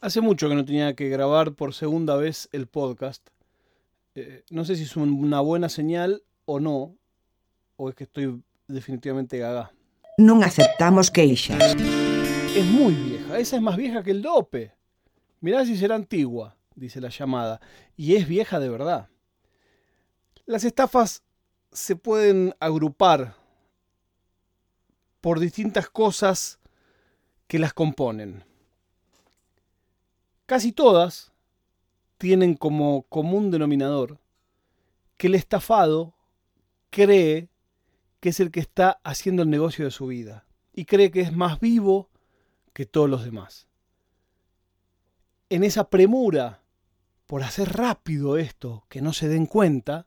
Hace mucho que no tenía que grabar por segunda vez el podcast. Eh, no sé si es una buena señal o no, o es que estoy definitivamente gaga. No aceptamos queixas. Es muy vieja, esa es más vieja que el dope. Mirá si será antigua, dice la llamada, y es vieja de verdad. Las estafas se pueden agrupar por distintas cosas que las componen. Casi todas tienen como común denominador que el estafado cree que es el que está haciendo el negocio de su vida y cree que es más vivo que todos los demás. En esa premura por hacer rápido esto, que no se den cuenta,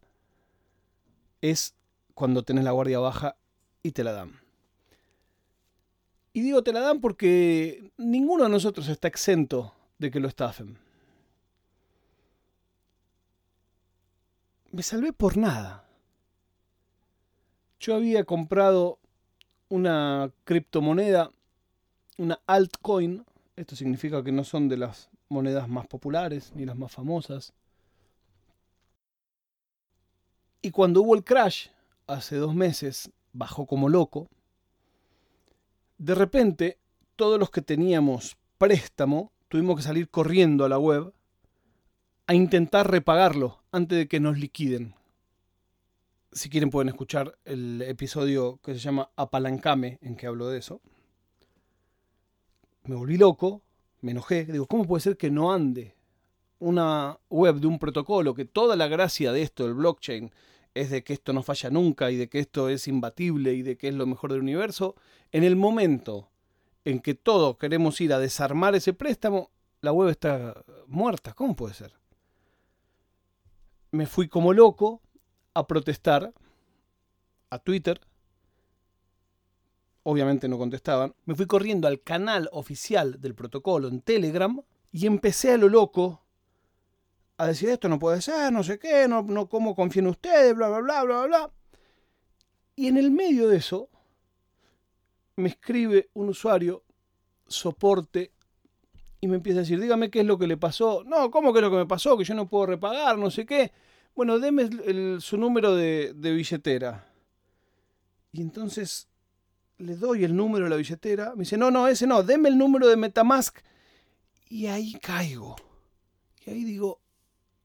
es cuando tenés la guardia baja y te la dan. Y digo te la dan porque ninguno de nosotros está exento de que lo estafen. Me salvé por nada. Yo había comprado una criptomoneda, una altcoin. Esto significa que no son de las monedas más populares ni las más famosas. Y cuando hubo el crash, hace dos meses, bajó como loco. De repente, todos los que teníamos préstamo tuvimos que salir corriendo a la web a intentar repagarlo antes de que nos liquiden. Si quieren pueden escuchar el episodio que se llama Apalancame en que hablo de eso. Me volví loco, me enojé, digo, ¿cómo puede ser que no ande una web de un protocolo que toda la gracia de esto, el blockchain, es de que esto no falla nunca y de que esto es imbatible y de que es lo mejor del universo, en el momento en que todos queremos ir a desarmar ese préstamo, la web está muerta. ¿Cómo puede ser? Me fui como loco a protestar a Twitter. Obviamente no contestaban. Me fui corriendo al canal oficial del protocolo en Telegram y empecé a lo loco a decir esto no puede ser, no sé qué, no, no cómo confíen ustedes, bla, bla, bla, bla, bla. Y en el medio de eso, me escribe un usuario, soporte, y me empieza a decir, dígame qué es lo que le pasó. No, ¿cómo que es lo que me pasó? Que yo no puedo repagar, no sé qué. Bueno, deme su número de, de billetera. Y entonces le doy el número de la billetera. Me dice, no, no, ese no, deme el número de Metamask. Y ahí caigo. Y ahí digo,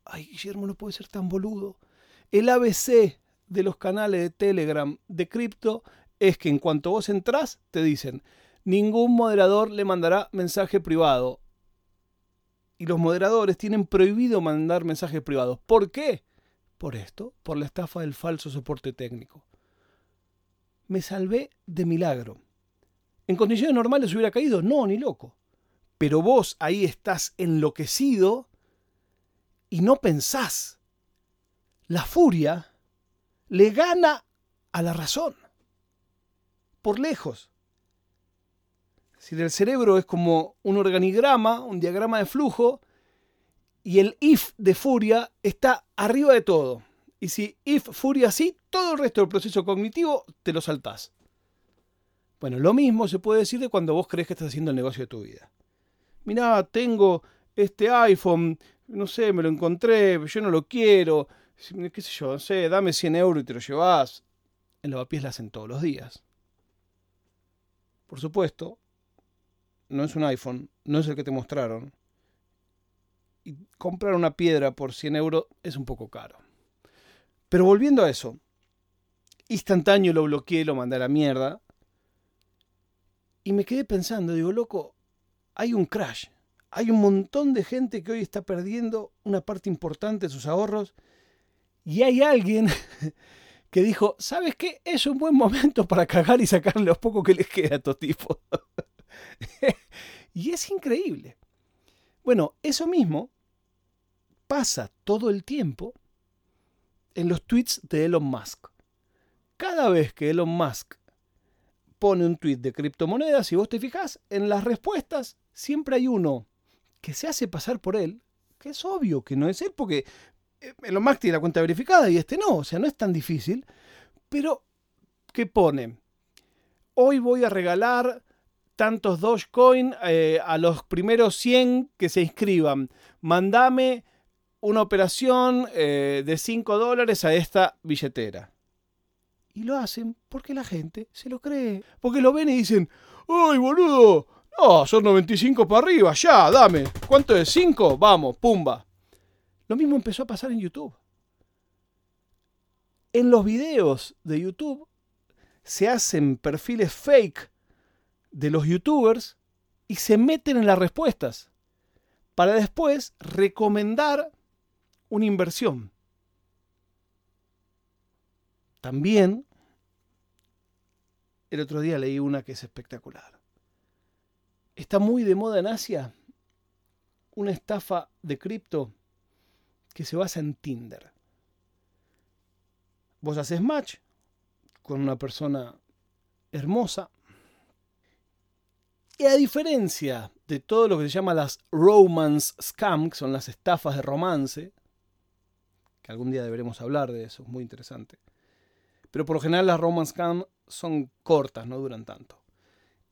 ay, Guillermo no puede ser tan boludo. El ABC de los canales de Telegram de cripto es que en cuanto vos entrás, te dicen, ningún moderador le mandará mensaje privado. Y los moderadores tienen prohibido mandar mensajes privados. ¿Por qué? Por esto, por la estafa del falso soporte técnico. Me salvé de milagro. ¿En condiciones normales hubiera caído? No, ni loco. Pero vos ahí estás enloquecido y no pensás. La furia le gana a la razón por lejos. Si el cerebro es como un organigrama, un diagrama de flujo, y el if de furia está arriba de todo. Y si if furia sí, todo el resto del proceso cognitivo te lo saltás. Bueno, lo mismo se puede decir de cuando vos crees que estás haciendo el negocio de tu vida. Mirá, tengo este iPhone, no sé, me lo encontré, yo no lo quiero, qué sé yo, no sé, dame 100 euros y te lo llevas. En lavapiés la hacen todos los días. Por supuesto, no es un iPhone, no es el que te mostraron. Y comprar una piedra por 100 euros es un poco caro. Pero volviendo a eso, instantáneo lo bloqueé, lo mandé a la mierda. Y me quedé pensando, digo, loco, hay un crash. Hay un montón de gente que hoy está perdiendo una parte importante de sus ahorros. Y hay alguien que dijo, ¿sabes qué? Es un buen momento para cagar y sacarle los poco que les queda a estos tipos. y es increíble. Bueno, eso mismo pasa todo el tiempo en los tweets de Elon Musk. Cada vez que Elon Musk pone un tweet de criptomonedas, si vos te fijas, en las respuestas siempre hay uno que se hace pasar por él, que es obvio que no es él, porque eh, Elon Musk tiene la cuenta verificada y este no, o sea, no es tan difícil, pero ¿qué pone? Hoy voy a regalar tantos Dogecoin eh, a los primeros 100 que se inscriban. Mandame una operación eh, de 5 dólares a esta billetera. Y lo hacen porque la gente se lo cree. Porque lo ven y dicen, ¡ay, boludo! No, son 95 para arriba, ya, dame. ¿Cuánto es? ¿5? Vamos, pumba. Lo mismo empezó a pasar en YouTube. En los videos de YouTube se hacen perfiles fake de los youtubers y se meten en las respuestas para después recomendar una inversión. También, el otro día leí una que es espectacular. Está muy de moda en Asia una estafa de cripto que se basa en Tinder. Vos haces match con una persona hermosa. Y a diferencia de todo lo que se llama las romance scams, que son las estafas de romance, que algún día deberemos hablar de eso, es muy interesante. Pero por lo general las romance scams son cortas, no duran tanto.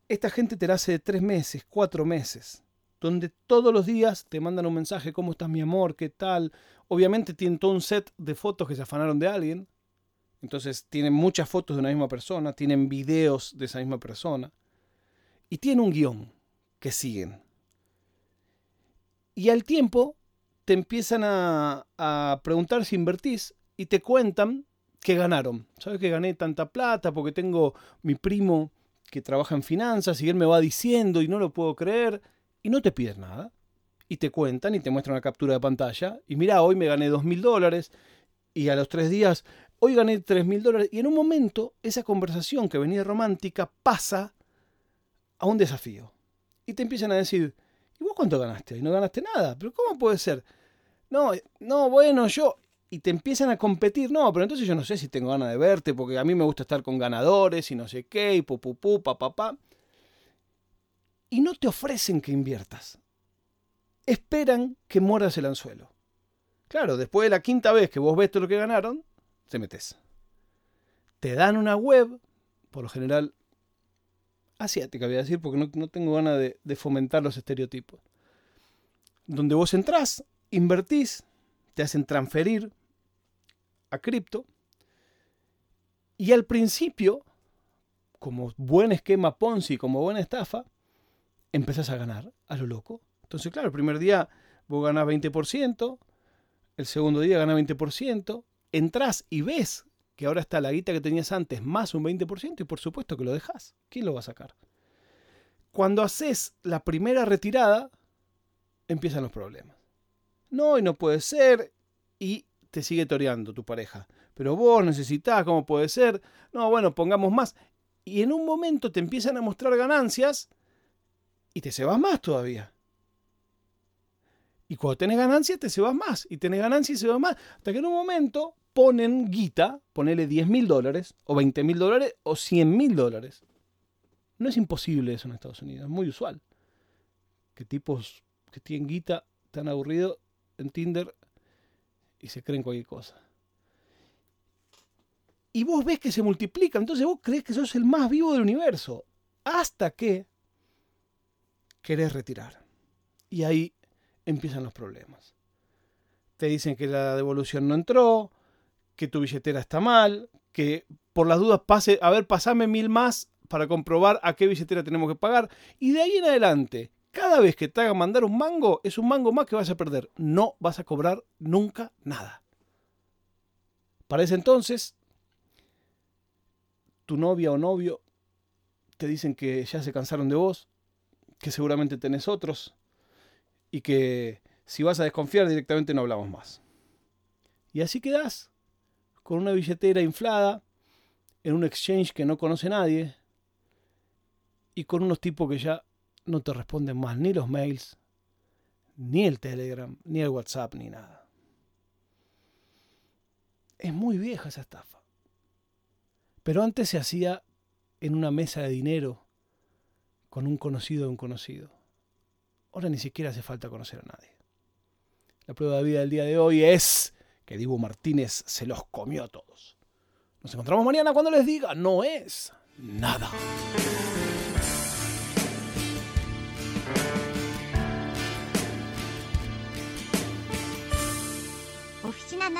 Esta gente te la hace de tres meses, cuatro meses, donde todos los días te mandan un mensaje, ¿cómo estás mi amor? ¿Qué tal? Obviamente tienen todo un set de fotos que se afanaron de alguien, entonces tienen muchas fotos de una misma persona, tienen videos de esa misma persona y tienen un guion que siguen. Y al tiempo te empiezan a, preguntar si invertís y te cuentan que ganaron. ¿Sabes que gané tanta plata porque tengo mi primo que trabaja en finanzas y él me va diciendo y no lo puedo creer y no te piden nada? Y te cuentan y te muestran una captura de pantalla y mira, hoy me gané dos mil dólares y a los tres días hoy gané 3 mil dólares. Y en un momento, esa conversación que venía romántica pasa a un desafío. Y te empiezan a decir, ¿y vos cuánto ganaste? Y no ganaste nada. ¿Pero cómo puede ser? No, no, bueno, yo... Y te empiezan a competir. No, pero entonces yo no sé si tengo ganas de verte, porque a mí me gusta estar con ganadores y no sé qué, y pu, pu, pu, pa, pa, pa. Y no te ofrecen que inviertas. Esperan que mueras el anzuelo. Claro, después de la quinta vez que vos ves todo lo que ganaron, te metes. Te dan una web, por lo general asiática, voy a decir, porque no, tengo ganas de, de, fomentar los estereotipos. Donde vos entrás, invertís, te hacen transferir a cripto, y al principio, como buen esquema Ponzi, como buena estafa, empezás a ganar a lo loco. Entonces, claro, el primer día vos ganás 20%, el segundo día ganás 20%, entras y ves que ahora está la guita que tenías antes más un 20% y por supuesto que lo dejas. ¿Quién lo va a sacar? Cuando haces la primera retirada, empiezan los problemas. No, y no puede ser. Y te sigue toreando tu pareja. Pero vos necesitas, ¿cómo puede ser? No, bueno, pongamos más. Y en un momento te empiezan a mostrar ganancias y te se vas más todavía. Y cuando tenés ganancias, te se vas más. Y tenés ganancias y se vas más. Hasta que en un momento ponen guita, ponele 10 mil dólares, o 20 mil dólares, o 100 mil dólares. No es imposible eso en Estados Unidos, es muy usual. Que tipos que tienen guita tan aburrido en Tinder y se creen cualquier cosa. Y vos ves que se multiplican, entonces vos crees que sos el más vivo del universo. Hasta que querés retirar. Y ahí empiezan los problemas. Te dicen que la devolución no entró, que tu billetera está mal, que por las dudas pase, a ver, pasame mil más para comprobar a qué billetera tenemos que pagar. Y de ahí en adelante, cada vez que te hagan mandar un mango, es un mango más que vas a perder. No vas a cobrar nunca nada. Para ese entonces, tu novia o novio te dicen que ya se cansaron de vos, que seguramente tenés otros y que si vas a desconfiar directamente no hablamos más. Y así quedás con una billetera inflada en un exchange que no conoce nadie y con unos tipos que ya no te responden más ni los mails, ni el Telegram, ni el WhatsApp, ni nada. Es muy vieja esa estafa. Pero antes se hacía en una mesa de dinero con un conocido de un conocido. Ahora ni siquiera hace falta conocer a nadie. La prueba de vida del día de hoy es que Dibu Martínez se los comió a todos. Nos encontramos mañana cuando les diga, no es nada. Oficina